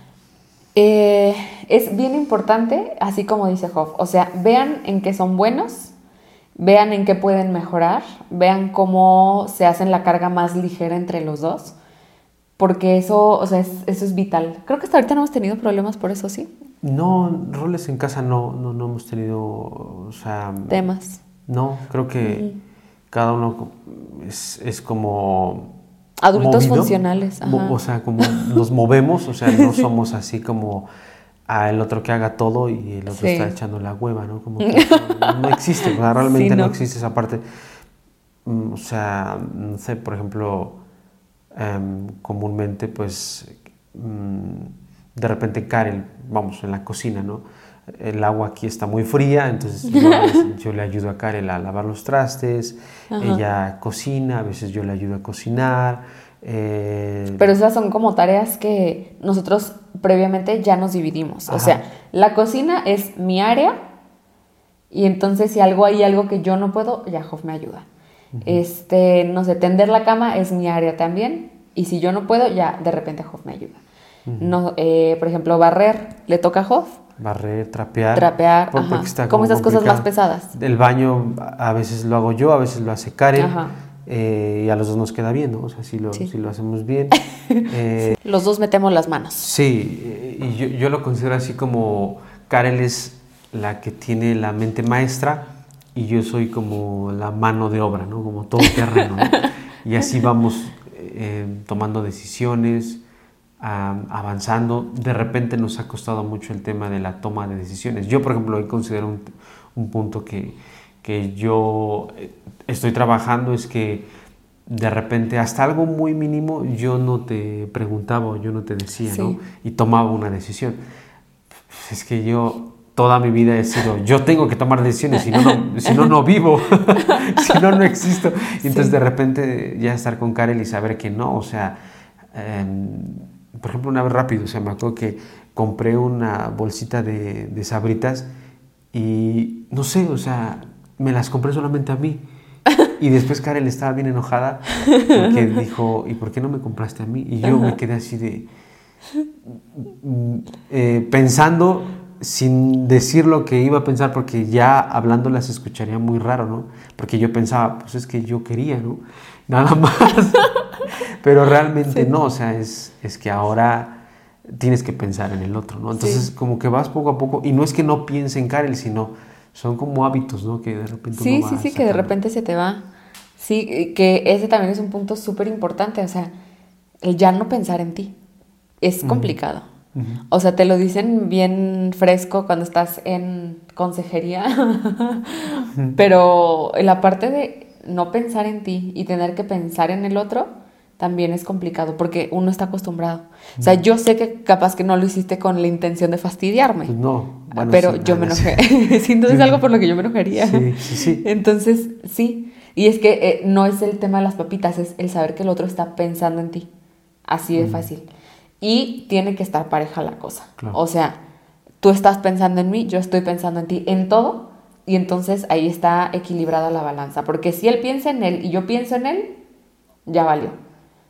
Eh, es bien importante, así como dice Hoff. O sea, vean en qué son buenos, vean en qué pueden mejorar, vean cómo se hacen la carga más ligera entre los dos porque eso, o sea, eso es vital. Creo que hasta ahorita no hemos tenido problemas por eso, ¿sí?
No, roles en casa no, no, no hemos tenido, o sea...
Temas.
No, creo que cada uno es, es como...
Adultos funcionales.
O sea, como nos movemos, o sea, no *laughs* somos así como a el otro que haga todo y el otro está echando la hueva, ¿no? Como *laughs* que no, existe, realmente no. existe esa parte. Mm, o sea, no sé, por ejemplo Em, comúnmente pues mm, de repente Karel, vamos, en la cocina, ¿no? El agua aquí está muy fría, entonces yo, *laughs* le ayudo a Karel a lavar los trastes, ella cocina, a veces yo le ayudo a cocinar.
Eh, Pero esas son como tareas que nosotros previamente ya nos dividimos. O sea, la cocina es mi área y entonces si algo hay algo que yo no puedo, ya Jof me ayuda. Este, no sé, tender la cama es mi área también. Y si yo no puedo, ya de repente Hoff me ayuda. no, eh, por ejemplo, barrer, le toca a Hoff.
Barrer, trapear.
Trapear, como, esas cosas más pesadas.
El baño a veces lo hago yo, a veces lo hace Karen. Eh, y a los dos nos queda bien, ¿no? O sea, si lo, Si lo hacemos bien. *laughs*
Eh, los dos metemos las manos.
Sí, y yo, yo lo considero así como Karen es la que tiene la mente maestra y yo soy como la mano de obra, ¿no? Como todo terreno, ¿no? Y así vamos eh, tomando decisiones, avanzando. De repente nos ha costado mucho el tema de la toma de decisiones. Yo, por ejemplo, hoy considero un, un punto que, que yo eh, estoy trabajando, es que de repente, hasta algo muy mínimo, yo no te preguntaba o yo no te decía, ¿no?
Sí.
Y tomaba una decisión. Es que yo toda mi vida he sido, yo tengo que tomar decisiones, si no, no, *laughs* si no, no vivo, *laughs* si no, no existo. Y entonces
Sí.
de repente ya estar con Karel y saber que no, o sea, em, por ejemplo, una vez rápido, o sea, me acuerdo que compré una bolsita de, de sabritas y no sé, o sea, me las compré solamente a mí. Y después Karel estaba bien enojada porque *laughs* dijo, ¿y por qué no me compraste a mí? Y yo me quedé así de, mm, eh, pensando sin decir lo que iba a pensar porque ya hablándolas se escucharía muy raro, ¿no? Porque yo pensaba, pues es que yo quería, ¿no? *laughs* Nada más. *laughs* Pero realmente no, o sea, es, es que ahora tienes que pensar en el otro, ¿no? Entonces
Sí.
como que vas poco a poco y no es que no piense en Karel, sino son como hábitos, ¿no? Que de repente
Sí,
uno
sí,
va
sí, que de repente se te va. Sí, que ese también es un punto súper importante, o sea, el ya no pensar en ti. Es complicado. O sea, te lo dicen bien fresco cuando estás en consejería, pero la parte de no pensar en ti y tener que pensar en el otro también es complicado porque uno está acostumbrado. O sea, yo sé que capaz que no lo hiciste con la intención de fastidiarme,
Pues no, bueno,
pero
sí,
yo me enojé. Sí, *laughs* entonces es algo por lo que yo me enojaría.
Sí, sí, sí.
Entonces, sí. Y es que eh, no es el tema de las papitas, es el saber que el otro está pensando en ti. Así de fácil. Y tiene que estar pareja la cosa.
Claro.
O sea, tú estás pensando en mí, yo estoy pensando en ti, en todo. Y entonces ahí está equilibrada la balanza. Porque si él piensa en él y yo pienso en él, ya valió.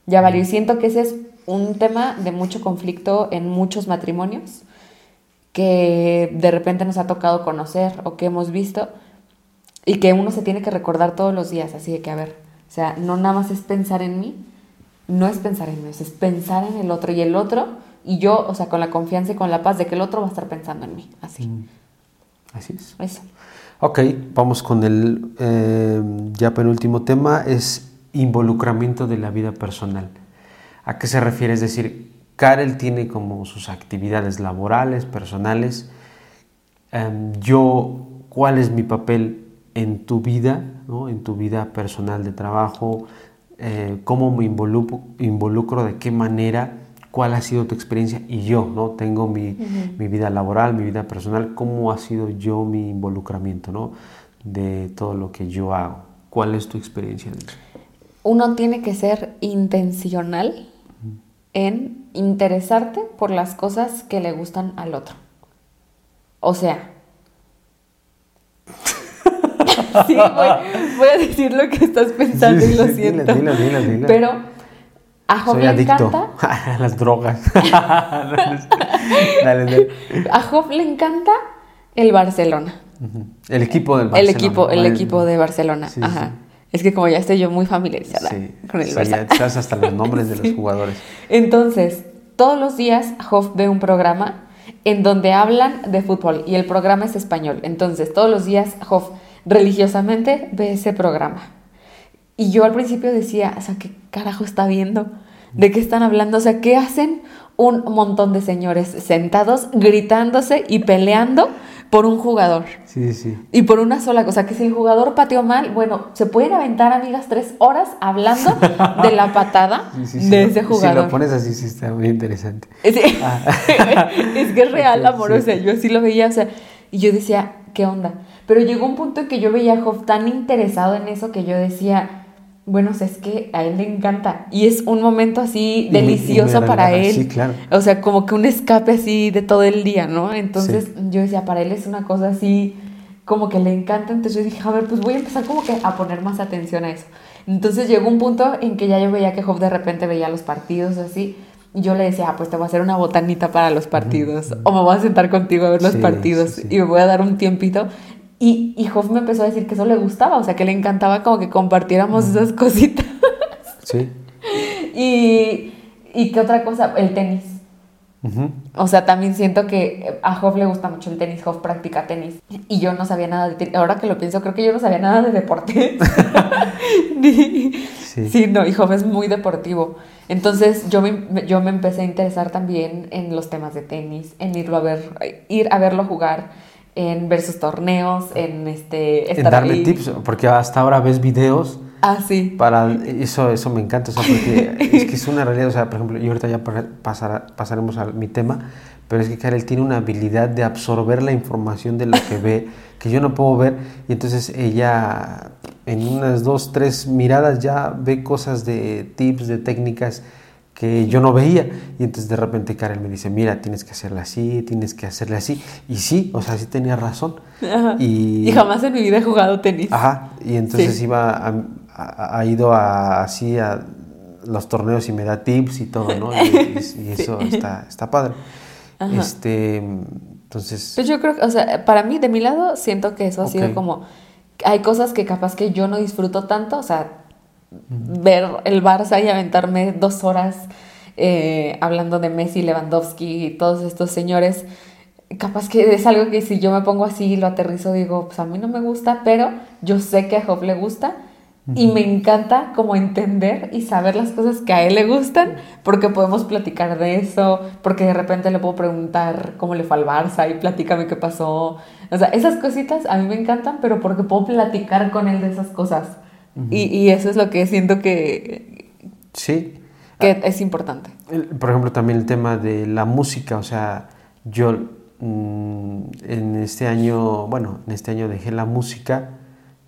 Ya valió. Y siento que ese es un tema de mucho conflicto en muchos matrimonios que de repente nos ha tocado conocer o que hemos visto y que uno se tiene que recordar todos los días, así de que, a ver, o sea, no nada más es pensar en mí, no es pensar en mí, es pensar en el otro y el otro, y yo, o sea, con la confianza y con la paz de que el otro va a estar pensando en mí, así,
Mm. Así es.
eso.
Ok, vamos con el eh, ya penúltimo tema, es involucramiento de la vida personal. ¿A qué se refiere? Es decir, Karel tiene como sus actividades laborales, personales. Em, yo, ¿cuál es mi papel en tu vida, ¿no? en tu vida personal de trabajo? Eh, ¿Cómo me involucro, involucro? ¿De qué manera? ¿Cuál ha sido tu experiencia? Y yo, ¿no? Tengo mi, mi vida laboral, mi vida personal. ¿Cómo ha sido yo mi involucramiento, ¿no? De todo lo que yo hago. ¿Cuál es tu experiencia?
Uno tiene que ser intencional en interesarte por las cosas que le gustan al otro. O sea, *laughs* sí, voy, voy a decir lo que estás pensando y lo siento.
dilo, dilo, dilo.
Pero a Job
Soy
le
adicto
encanta, *laughs*
a las drogas. *laughs* dale, dale.
a Job le encanta el Barcelona.
El equipo del
El
Barcelona.
equipo, el equipo de Barcelona.
Sí,
Ajá.
sí.
Es que como ya estoy yo muy familiarizada
Sí,
con el
sí,
Barça.
ya sabes hasta los nombres de los *laughs* jugadores.
Entonces, todos los días Hoff ve un programa en donde hablan de fútbol y el programa es español. Entonces, todos los días Hoff religiosamente ve ese programa. Y yo al principio decía, o sea, ¿qué carajo está viendo? ¿De qué están hablando? O sea, ¿qué hacen un montón de señores sentados gritándose y peleando por un jugador?
Sí, sí.
Y por una sola cosa, que si el jugador pateó mal, bueno, se pueden aventar, amigas, tres horas hablando de la patada
Sí, *laughs* sí, sí.
de ese jugador.
Si lo pones así, sí está muy interesante. Ah. *laughs*
es que es real, *laughs* amor.
Sí.
O sea, yo así lo veía, o sea, y yo decía, ¿qué onda? Pero llegó un punto en que yo veía a Job tan interesado en eso que yo decía, bueno, o sea, es que a él le encanta. Y es un momento así
Y me- y me
delicioso para él.
sí, claro.
O sea, como que un escape así de todo el día, ¿no? Entonces
Sí.
yo decía, para él es una cosa así como que le encanta. Entonces yo dije, a ver, pues voy a empezar como que a poner más atención a eso. Entonces llegó un punto en que ya yo veía que Job de repente veía los partidos así. Y yo le decía, ah, pues te voy a hacer una botanita para los partidos. O me voy a sentar contigo a ver los
Sí,
partidos.
sí, sí.
Y me voy a dar un tiempito. Y, y Job me empezó a decir que eso le gustaba. O sea, que le encantaba como que compartiéramos esas cositas.
Sí. *laughs*
y, y qué otra cosa, el tenis. O sea, también siento que a Job le gusta mucho el tenis, Job practica tenis. Y yo no sabía nada de tenis. Ahora que lo pienso, creo que yo no sabía nada de deporte. *laughs*
Sí.
sí. no, y Job es muy deportivo. Entonces yo me, yo me empecé a interesar también en los temas de tenis, en irlo a ver, ir a verlo jugar, en ver sus torneos, en este
En
estar
darle
ahí.
tips, porque hasta ahora ves videos
Ah, sí.
Para eso, eso me encanta, o sea, porque *laughs* es que es una realidad, o sea, por ejemplo, y ahorita ya pasará, pasaremos a mi tema, pero es que Karel tiene una habilidad de absorber la información de lo que ve, que yo no puedo ver, y entonces ella en unas dos, tres miradas ya ve cosas de tips, de técnicas que yo no veía. Y entonces de repente Karel me dice, mira, tienes que hacerla así, tienes que hacerla así. Y sí, o sea, sí tenía razón.
Y, jamás en mi vida he jugado tenis.
Ajá, y entonces iba, ha ido a, así a los torneos y me da tips y todo, ¿no? Y, *laughs* eso está, está padre. Este, entonces...
Pues yo creo que, o sea, para mí, de mi lado, siento que eso ha sido como... Hay cosas que capaz que yo no disfruto tanto, o sea, ver el Barça y aventarme dos horas eh, hablando de Messi, Lewandowski y todos estos señores. Capaz que es algo que si yo me pongo así y lo aterrizo, digo, pues a mí no me gusta, pero yo sé que a Job le gusta y me encanta como entender y saber las cosas que a él le gustan, porque podemos platicar de eso, porque de repente le puedo preguntar cómo le fue al Barça y platícame qué pasó. O sea, esas cositas a mí me encantan, pero porque puedo platicar con él de esas cosas y, eso es lo que siento que,
sí.
que ah, es importante.
por ejemplo, también el tema de la música, o sea, yo mm, en este año, bueno, en este año dejé la música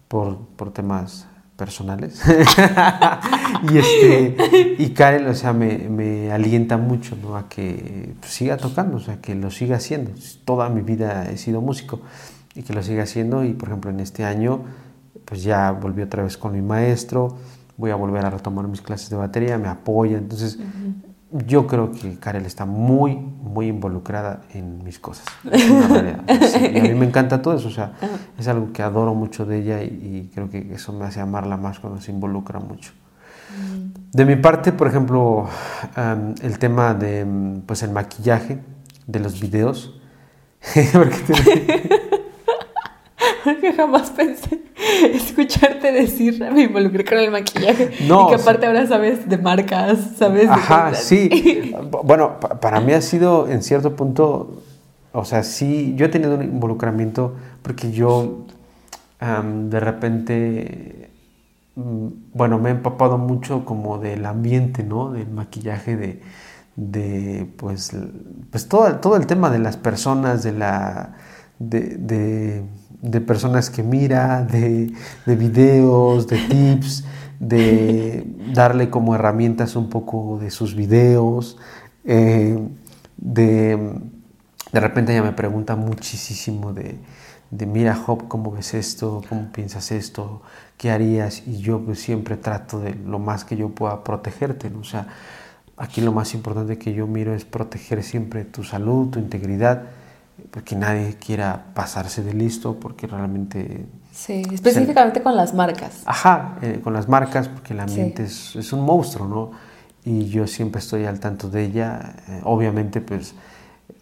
por, por temas personales. *laughs* y este y Karen, o sea, me, me alienta mucho ¿no? a que siga tocando, o sea, que lo siga haciendo. Toda mi vida he sido músico y que lo siga haciendo y por ejemplo en este año pues ya volví otra vez con mi maestro, voy a volver a retomar mis clases de batería, me apoya, entonces yo creo que Karel está muy, muy involucrada en mis cosas. *laughs* y a mí me encanta todo eso, o sea, es algo que adoro mucho de ella y, creo que eso me hace amarla más cuando se involucra mucho. De mi parte, por ejemplo, el tema de pues el maquillaje de los videos. *laughs*
porque *laughs* *laughs* jamás pensé *laughs* escucharte decir me involucré con el maquillaje *laughs* no, y que aparte ahora sabes de marcas, sabes
Ajá, sí. bueno, para mí ha sido en cierto punto, o sea, sí, yo he tenido un involucramiento porque yo de repente, mm, bueno, me he empapado mucho como del ambiente, ¿no? Del maquillaje, de, de pues, pues todo, todo el tema de las personas, de la... de de personas que mira, de, de videos, de tips, de darle como herramientas un poco de sus videos, eh, de, de repente ella me pregunta muchísimo de, de, mira Job, ¿cómo ves esto? ¿Cómo piensas esto? ¿Qué harías? Y yo pues, siempre trato de lo más que yo pueda protegerte, ¿no? O sea, aquí lo más importante que yo miro es proteger siempre tu salud, tu integridad, porque nadie quiera pasarse de listo, porque realmente...
Sí, específicamente con las marcas.
Ajá, eh, con las marcas, porque el ambiente es, es, un monstruo, ¿no? Y yo siempre estoy al tanto de ella. Eh, obviamente, pues,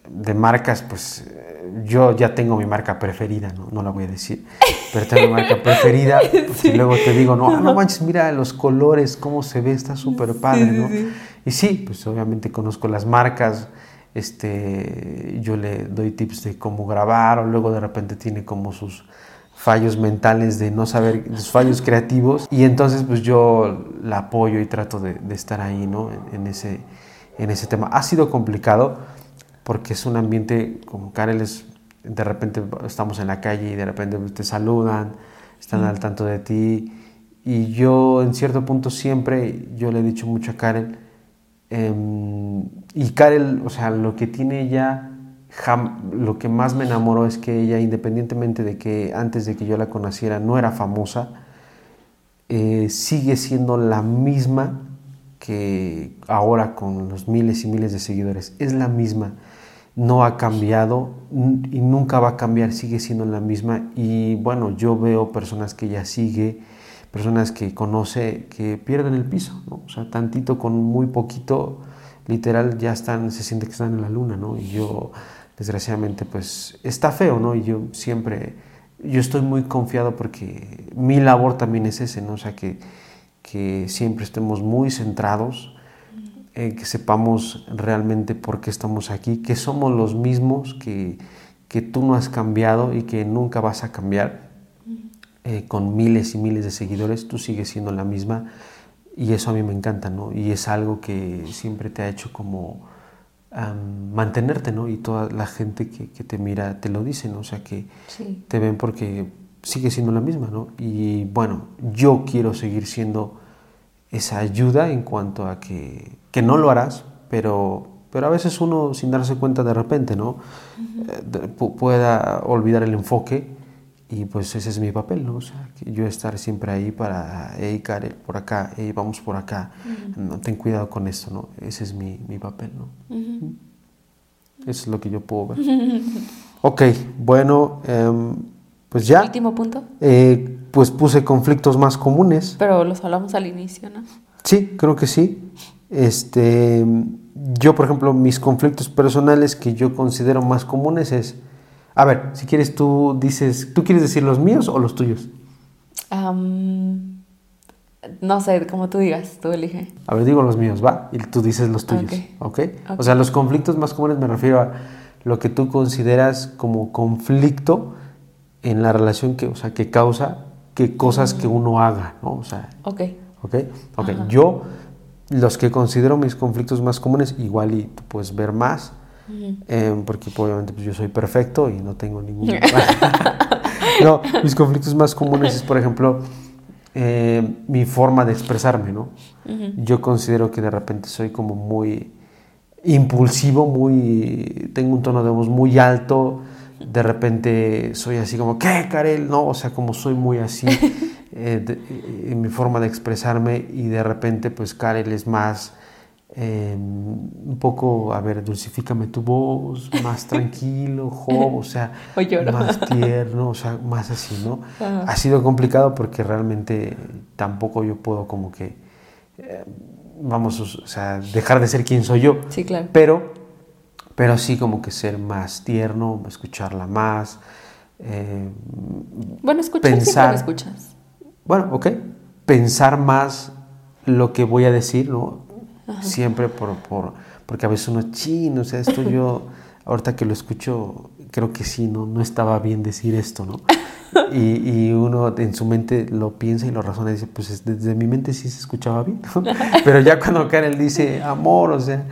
de marcas, pues, eh, yo ya tengo mi marca preferida, ¿no? No la voy a decir, pero tengo mi marca preferida, *laughs* y luego te digo, no, no manches, mira los colores, cómo se ve, está súper padre, ¿no? Y sí, pues, obviamente conozco las marcas, este, yo le doy tips de cómo grabar o luego de repente tiene como sus fallos mentales de no saber, sus fallos creativos y entonces pues yo la apoyo y trato de, estar ahí, ¿no? En, ese, en ese tema. Ha sido complicado porque es un ambiente, como Karel es, de repente estamos en la calle y de repente te saludan, están al tanto de ti y yo en cierto punto siempre, yo le he dicho mucho a Karen, Em, y Karel, o sea, lo que tiene ella, lo que más me enamoró es que ella, independientemente de que antes de que yo la conociera no era famosa, eh, sigue siendo la misma que ahora con los miles y miles de seguidores. Es la misma, no ha cambiado y nunca va a cambiar, sigue siendo la misma. Y bueno, yo veo personas que ella sigue personas que conoce que pierden el piso. O sea, tantito con muy poquito, literal ya están, se siente que están en la luna, ¿no? Y yo, desgraciadamente, pues está feo, ¿no? Y yo siempre, yo estoy muy confiado porque mi labor también es ese, ¿no? O sea, que, que siempre estemos muy centrados, que sepamos realmente por qué estamos aquí, que somos los mismos, que, que tú no has cambiado y que nunca vas a cambiar eh, con miles y miles de seguidores, tú sigues siendo la misma y eso a mí me encanta, ¿no? Y es algo que siempre te ha hecho como mantenerte, ¿no? Y toda la gente que, te mira te lo dice, ¿no? O sea, que te ven porque sigue siendo la misma, ¿no? Y bueno, yo quiero seguir siendo esa ayuda en cuanto a que, que no lo harás, pero, pero a veces uno sin darse cuenta de repente, ¿no? Eh, pueda olvidar el enfoque y pues ese es mi papel, ¿no? O sea, que yo estar siempre ahí para, hey, Karen, por acá, hey, vamos por acá, no, ten cuidado con esto, ¿no? Ese es mi, mi papel, ¿no? Eso es lo que yo puedo ver. *laughs* ok, bueno, em, pues ya.
Último punto.
Eh, pues puse conflictos más comunes.
Pero los hablamos al inicio, ¿no?
Sí, creo que sí. Este, yo, por ejemplo, mis conflictos personales que yo considero más comunes es a ver, si quieres tú dices, ¿tú quieres decir los míos o los tuyos?
no sé, como tú digas, tú elige.
A ver, digo los míos, va, y tú dices los tuyos, ¿ok? O sea, los conflictos más comunes me refiero a lo que tú consideras como conflicto en la relación que, o sea, que causa que cosas que mm. uno haga, ¿no? O sea,
ok.
Ok, ok. Yo, los que considero mis conflictos más comunes, igual y tú puedes ver más, Em, porque pues, obviamente pues, yo soy perfecto y no tengo ningún... *laughs* *laughs* no, mis conflictos más comunes es, por ejemplo, eh, mi forma de expresarme, ¿no? Yo considero que de repente soy como muy impulsivo, muy... tengo un tono de voz muy alto, de repente soy así como, ¿qué, Karel? No, o sea, como soy muy así *laughs* eh, en mi forma de expresarme y de repente pues Karel es más Un poco, a ver, dulcifícame tu voz, más tranquilo, *laughs* Job, o sea, más tierno, o sea, más así, ¿no? Ha sido complicado porque realmente tampoco yo puedo como que, eh, vamos, o sea, dejar de ser quien soy yo.
Sí, claro.
Pero, pero sí como que ser más tierno, escucharla más.
Eh, bueno, escuchar pensar, escuchas.
Bueno, ok. Pensar más lo que voy a decir, ¿no? Siempre por, por, porque a veces uno, chino, o sea, esto *laughs* yo, ahorita que lo escucho, creo que sí, no, no estaba bien decir esto, ¿no? *laughs* Y, y, uno en su mente lo piensa y lo razona y dice, pues desde mi mente sí se escuchaba bien, *laughs* pero ya cuando Karen dice amor, o sea,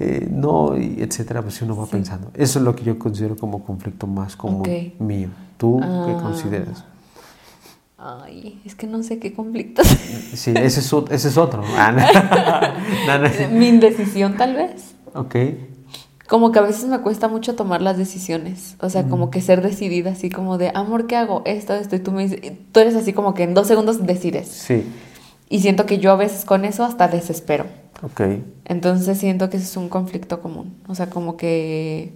eh, no, y etcétera, pues uno va pensando. Eso es lo que yo considero como conflicto más común mío. ¿Tú qué ah. consideras?
Ay, es que no sé qué conflictos. *laughs*
Sí, ese es, ese es otro. *laughs*
Ah, *laughs* Mi indecisión, tal vez.
Ok.
Como que a veces me cuesta mucho tomar las decisiones. O sea, como que ser decidida, así como de, amor, ¿qué hago? Esto, esto. Y tú me dices, tú eres así como que en dos segundos decides.
Sí.
Y siento que yo a veces con eso hasta desespero.
Ok.
Entonces siento que ese es un conflicto común. O sea, como que,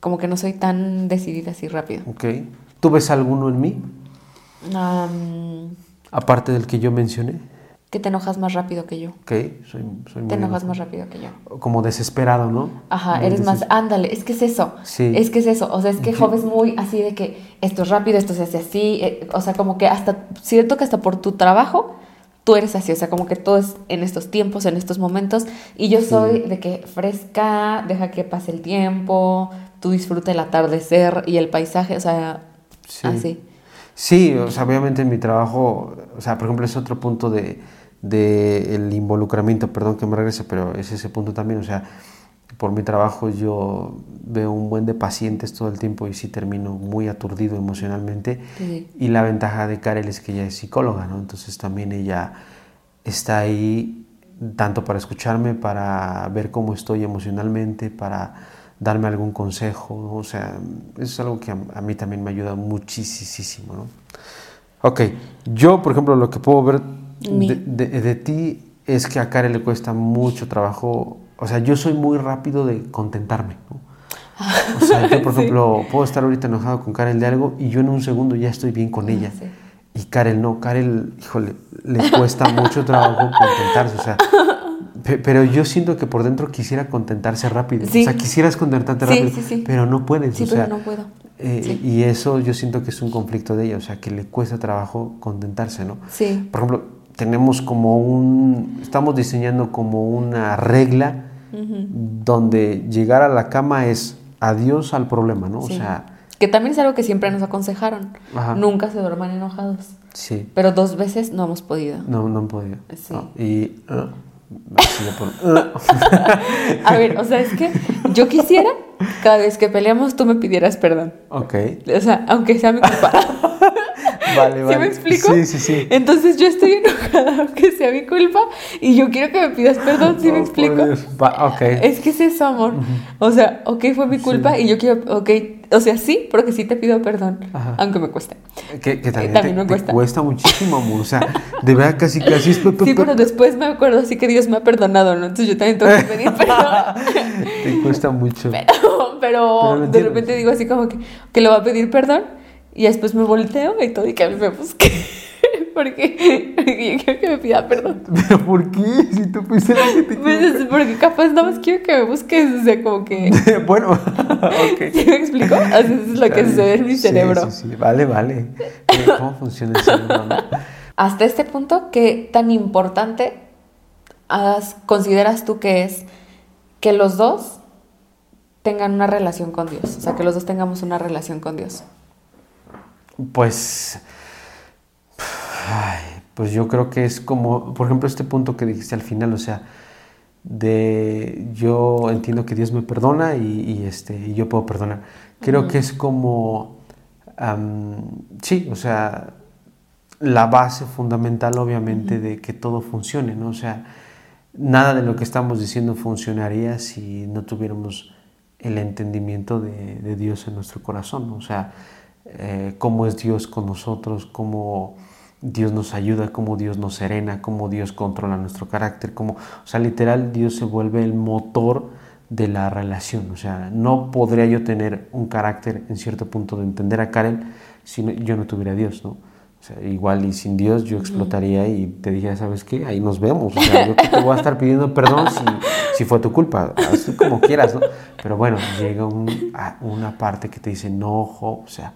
como que no soy tan decidida así rápido.
Ok. ¿Tú ves alguno en mí? Aparte del que yo mencioné.
Que te enojas más rápido que yo.
Ok, soy, soy
Te enojas más rápido que yo.
Como desesperado, ¿no?
Ajá, eres más, ándale, es que es eso. Sí. Es que es eso. O sea, es que Job es muy así de que esto es rápido, esto se hace así. Eh, o sea, como que hasta, siento que hasta por tu trabajo tú eres así, o sea, como que todo es en estos tiempos, en estos momentos, y yo soy de que fresca, deja que pase el tiempo, tú disfruta el atardecer y el paisaje, o sea, así.
Sí, o sea, obviamente en mi trabajo, o sea, por ejemplo, es otro punto de, de el involucramiento, perdón que me regrese, pero es ese punto también, o sea, por mi trabajo yo veo un buen de pacientes todo el tiempo y sí termino muy aturdido emocionalmente. Y la ventaja de Karel es que ella es psicóloga, ¿no? Entonces también ella está ahí tanto para escucharme, para ver cómo estoy emocionalmente, para darme algún consejo, o sea, eso es algo que a, mí también me ayuda muchísimo, ¿no? Ok, yo, por ejemplo, lo que puedo ver de, ti es que a Karen le cuesta mucho trabajo, o sea, yo soy muy rápido de contentarme, ¿no? *laughs* O sea, yo, por ejemplo, puedo estar ahorita enojado con Karen de algo y yo en un segundo ya estoy bien con ella. Y Karen no, Karen, híjole, le cuesta mucho trabajo contentarse, o sea, pero yo siento que por dentro quisiera contentarse rápido. O sea, quisieras contentarte rápido, pero no puedes.
Sí, pero no puedo.
Eh, y eso yo siento que es un conflicto de ella, o sea, que le cuesta trabajo contentarse, ¿no?
Sí.
Por ejemplo, tenemos como un, estamos diseñando como una regla donde llegar a la cama es adiós al problema, ¿no? O sea,
Que también es algo que siempre nos aconsejaron.
Ajá.
Nunca se duerman enojados.
Sí.
Pero dos veces no hemos podido.
No, no han podido.
Sí.
No. Y... uh, sigue por-. *laughs*
A ver, o sea, es que yo quisiera cada vez que peleamos tú me pidieras perdón.
ok.
O sea, aunque sea mi culpa. *laughs*
Vale,
¿Sí
vale.
me explico?
Sí, sí, sí.
Entonces yo estoy *laughs* enojada aunque sea mi culpa y yo quiero que me pidas perdón, ¿sí me
Oh,
explico?
por Dios. Va, ok.
Es que es eso, amor. O sea, ok, fue mi culpa y yo quiero, ok, o sea, sí, porque sí te pido perdón,
Ajá.
aunque me cueste.
Que, que también,
también
te,
me
te
cuesta.
cuesta muchísimo, amor. O sea, de verdad casi, casi es... *laughs*
Sí,
pe-
pero después me acuerdo así que Dios me ha perdonado, ¿no? Entonces yo también tengo que pedir *laughs* perdón.
Te cuesta mucho.
Pero,
Pero lo
de repente digo así como que, que le va a pedir perdón y después me volteo y todo y que a mí me busque. *laughs* porque, porque yo quiero que me pida perdón. *laughs*
¿Pero por qué? Si tú fuiste la que te
Pues es porque capaz nada más quiero que me busques, o sea, como que... *laughs*
Bueno, ok.
¿Sí me explico? O sea, eso es lo que sucede en mi
Sí,
cerebro.
Sí, sí, vale, vale. Eh, ¿Cómo funciona el cerebro? no?
Hasta este punto, ¿qué tan importante has- consideras tú que es que los dos tengan una relación con Dios? O sea, que los dos tengamos una relación con Dios.
Pues, pues yo creo que es como, por ejemplo, este punto que dijiste al final, o sea, de yo entiendo que Dios me perdona y, y, este, y yo puedo perdonar. Creo que es como, sí, o sea, la base fundamental obviamente de que todo funcione, ¿no? O sea, nada de lo que estamos diciendo funcionaría si no tuviéramos el entendimiento de, de Dios en nuestro corazón, ¿no? O sea, eh, cómo es Dios con nosotros, cómo Dios nos ayuda, cómo Dios nos serena, cómo Dios controla nuestro carácter, cómo, o sea, literal Dios se vuelve el motor de la relación, o sea, no podría yo tener un carácter en cierto punto de entender a Karen si yo no tuviera a Dios, ¿no? O sea, igual y sin Dios yo explotaría y te dijera, ¿sabes qué? Ahí nos vemos. O sea, yo te voy a estar pidiendo perdón si, si fue tu culpa, así como quieras, ¿no? Pero bueno, llega un- a una parte que te dice, no, jo, o sea,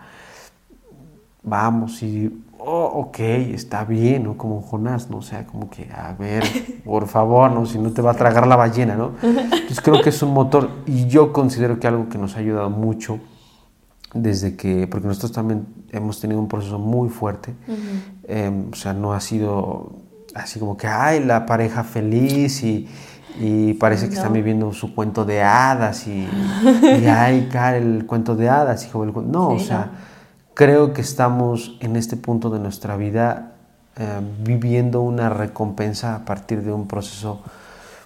vamos y, oh, ok, está bien, ¿no? Como Jonás, ¿no? O sea, como que, a ver, por favor, ¿no? Si no te va a tragar la ballena, ¿no? Entonces creo que es un motor y yo considero que algo que nos ha ayudado mucho desde que, porque nosotros también hemos tenido un proceso muy fuerte, eh, o sea, no ha sido así como que, ay, la pareja feliz y, y parece que están viviendo su cuento de hadas y, *laughs* y ay, Karel, el cuento de hadas, hijo del cu-". No, o sea,
no.
creo que estamos en este punto de nuestra vida eh, viviendo una recompensa a partir de un proceso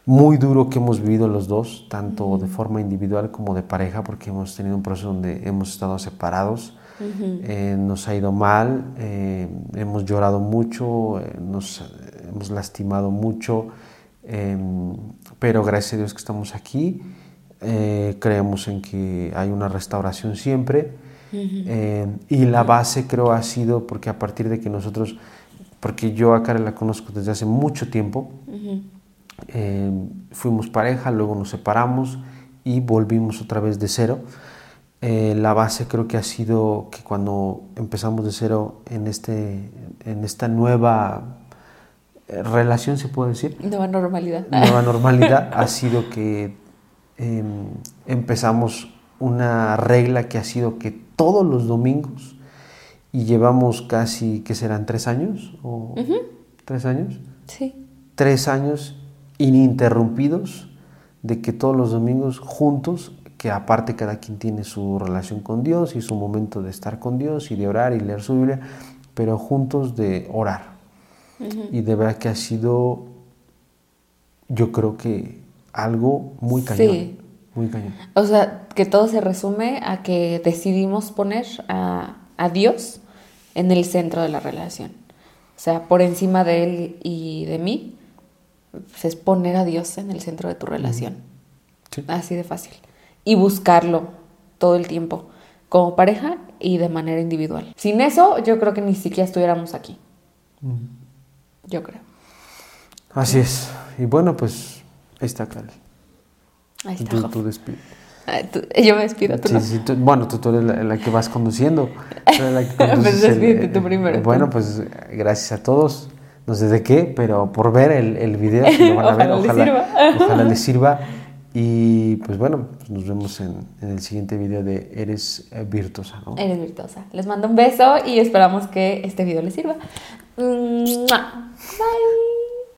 muy duro que hemos vivido los dos, tanto de forma individual como de pareja, porque hemos tenido un proceso donde hemos estado separados, eh, nos ha ido mal, eh, hemos llorado mucho, eh, nos hemos lastimado mucho, eh, pero gracias a Dios que estamos aquí, creemos en que hay una restauración siempre. Y la base creo ha sido porque a partir de que nosotros, porque yo a Karen la conozco desde hace mucho tiempo, eh, fuimos pareja, luego nos separamos y volvimos otra vez de cero. Eh, la base creo que ha sido que cuando empezamos de cero en, este, en esta nueva eh, relación, se puede decir,
Nueva normalidad.
nueva *laughs* normalidad ha sido que eh, empezamos una regla que ha sido que todos los domingos y llevamos casi que serán tres años o tres años
Sí.
tres años ininterrumpidos de que todos los domingos juntos que aparte cada quien tiene su relación con Dios y su momento de estar con Dios y de orar y leer su Biblia pero juntos de orar y de verdad que ha sido yo creo que algo muy cañón
Sí.
muy cañón
O sea, que todo se resume a que decidimos poner a, a Dios en el centro de la relación. O sea, por encima de Él y de mí, pues, es poner a Dios en el centro de tu relación.
Sí.
Así de fácil. Y buscarlo todo el tiempo, como pareja y de manera individual. Sin eso, yo creo que ni siquiera estuviéramos aquí. Yo creo.
así es y bueno pues ahí está Carl
Ahí está.
tú, tú
tú- yo me despido, tú
Sí,
no.
tú- bueno, tú, tú eres la, la que vas conduciendo. Tú eres la que *laughs* conduces
Pues
el-
tú primero,
Bueno, pues gracias a todos. No sé de qué, pero por ver el, el video que lo van a *laughs* ver,
Ojalá les
ojalá,
sirva.
ojalá les *laughs* sirva. Y pues bueno, pues nos vemos en, en, el siguiente video de Eres Virtuosa, ¿no?
Eres Virtuosa. Les mando un beso y esperamos que este video les sirva. Bye.